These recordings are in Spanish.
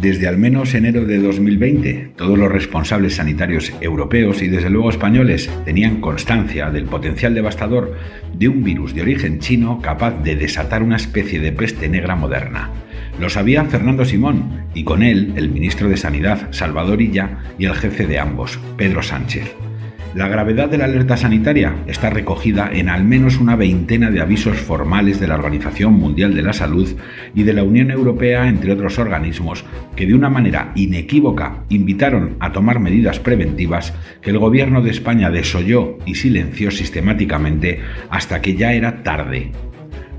Desde al menos enero de 2020, todos los responsables sanitarios europeos y desde luego españoles tenían constancia del potencial devastador de un virus de origen chino capaz de desatar una especie de peste negra moderna. Lo sabía Fernando Simón y con él el ministro de Sanidad, Salvador Illa, y el jefe de ambos, Pedro Sánchez. La gravedad de la alerta sanitaria está recogida en al menos una veintena de avisos formales de la Organización Mundial de la Salud y de la Unión Europea, entre otros organismos, que de una manera inequívoca invitaron a tomar medidas preventivas que el gobierno de España desoyó y silenció sistemáticamente hasta que ya era tarde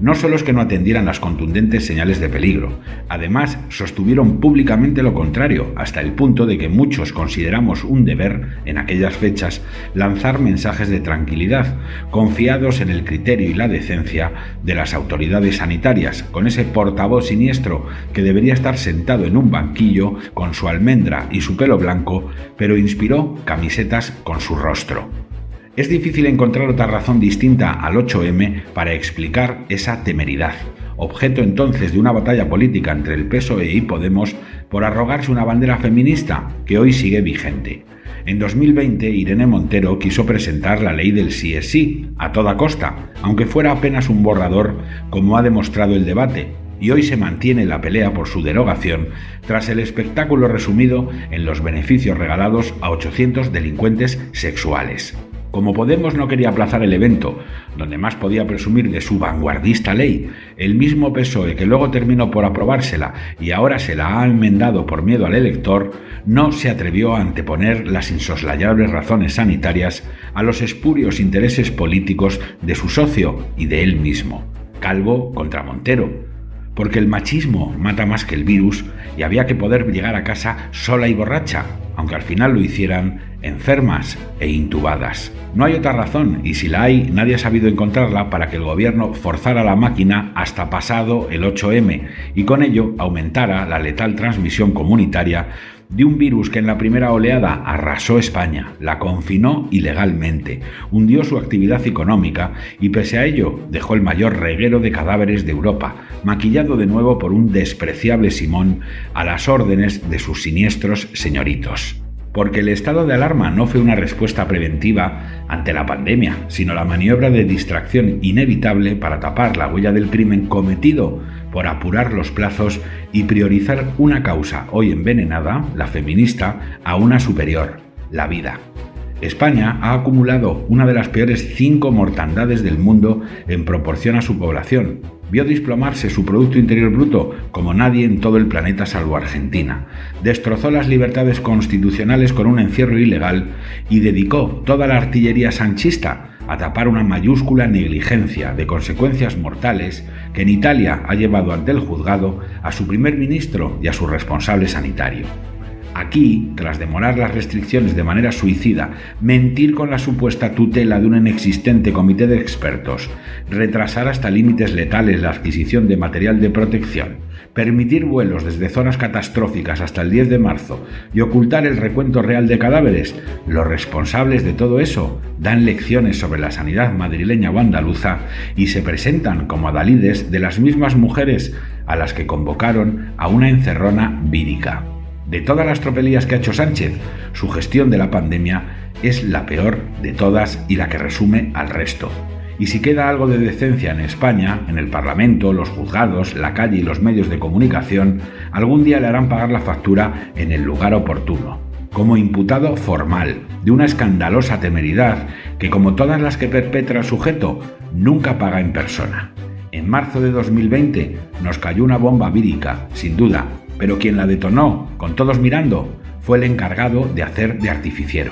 no solo es que no atendieran las contundentes señales de peligro, además sostuvieron públicamente lo contrario, hasta el punto de que muchos consideramos un deber, en aquellas fechas, lanzar mensajes de tranquilidad, confiados en el criterio y la decencia de las autoridades sanitarias, con ese portavoz siniestro que debería estar sentado en un banquillo con su almendra y su pelo blanco, pero inspiró camisetas con su rostro. Es difícil encontrar otra razón distinta al 8M para explicar esa temeridad, objeto entonces de una batalla política entre el PSOE y Podemos por arrogarse una bandera feminista que hoy sigue vigente. En 2020, Irene Montero quiso presentar la ley del sí es sí, a toda costa, aunque fuera apenas un borrador, como ha demostrado el debate, y hoy se mantiene la pelea por su derogación tras el espectáculo resumido en los beneficios regalados a 800 delincuentes sexuales. Como Podemos no quería aplazar el evento, donde más podía presumir de su vanguardista ley, el mismo PSOE que luego terminó por aprobársela y ahora se la ha enmendado por miedo al elector, no se atrevió a anteponer las insoslayables razones sanitarias a los espurios intereses políticos de su socio y de él mismo. Calvo contra Montero, porque el machismo mata más que el virus y había que poder llegar a casa sola y borracha, aunque al final lo hicieran enfermas e intubadas. No hay otra razón, y si la hay, nadie ha sabido encontrarla para que el gobierno forzara la máquina hasta pasado el 8M y con ello aumentara la letal transmisión comunitaria de un virus que en la primera oleada arrasó España, la confinó ilegalmente, hundió su actividad económica y pese a ello dejó el mayor reguero de cadáveres de Europa, maquillado de nuevo por un despreciable Simón a las órdenes de sus siniestros señoritos porque el estado de alarma no fue una respuesta preventiva ante la pandemia, sino la maniobra de distracción inevitable para tapar la huella del crimen cometido por apurar los plazos y priorizar una causa hoy envenenada, la feminista, a una superior, la vida. España ha acumulado una de las peores cinco mortandades del mundo en proporción a su población, vio desplomarse su Producto Interior Bruto como nadie en todo el planeta salvo Argentina, destrozó las libertades constitucionales con un encierro ilegal y dedicó toda la artillería sanchista a tapar una mayúscula negligencia de consecuencias mortales que en Italia ha llevado ante el juzgado a su primer ministro y a su responsable sanitario. Aquí, tras demorar las restricciones de manera suicida, mentir con la supuesta tutela de un inexistente comité de expertos, retrasar hasta límites letales la adquisición de material de protección, permitir vuelos desde zonas catastróficas hasta el 10 de marzo y ocultar el recuento real de cadáveres, los responsables de todo eso dan lecciones sobre la sanidad madrileña o andaluza y se presentan como adalides de las mismas mujeres a las que convocaron a una encerrona vírica. De todas las tropelías que ha hecho Sánchez, su gestión de la pandemia es la peor de todas y la que resume al resto. Y si queda algo de decencia en España, en el Parlamento, los juzgados, la calle y los medios de comunicación, algún día le harán pagar la factura en el lugar oportuno, como imputado formal de una escandalosa temeridad que, como todas las que perpetra el sujeto, nunca paga en persona. En marzo de 2020 nos cayó una bomba vírica, sin duda, pero quien la detonó, con todos mirando, fue el encargado de hacer de artificiero.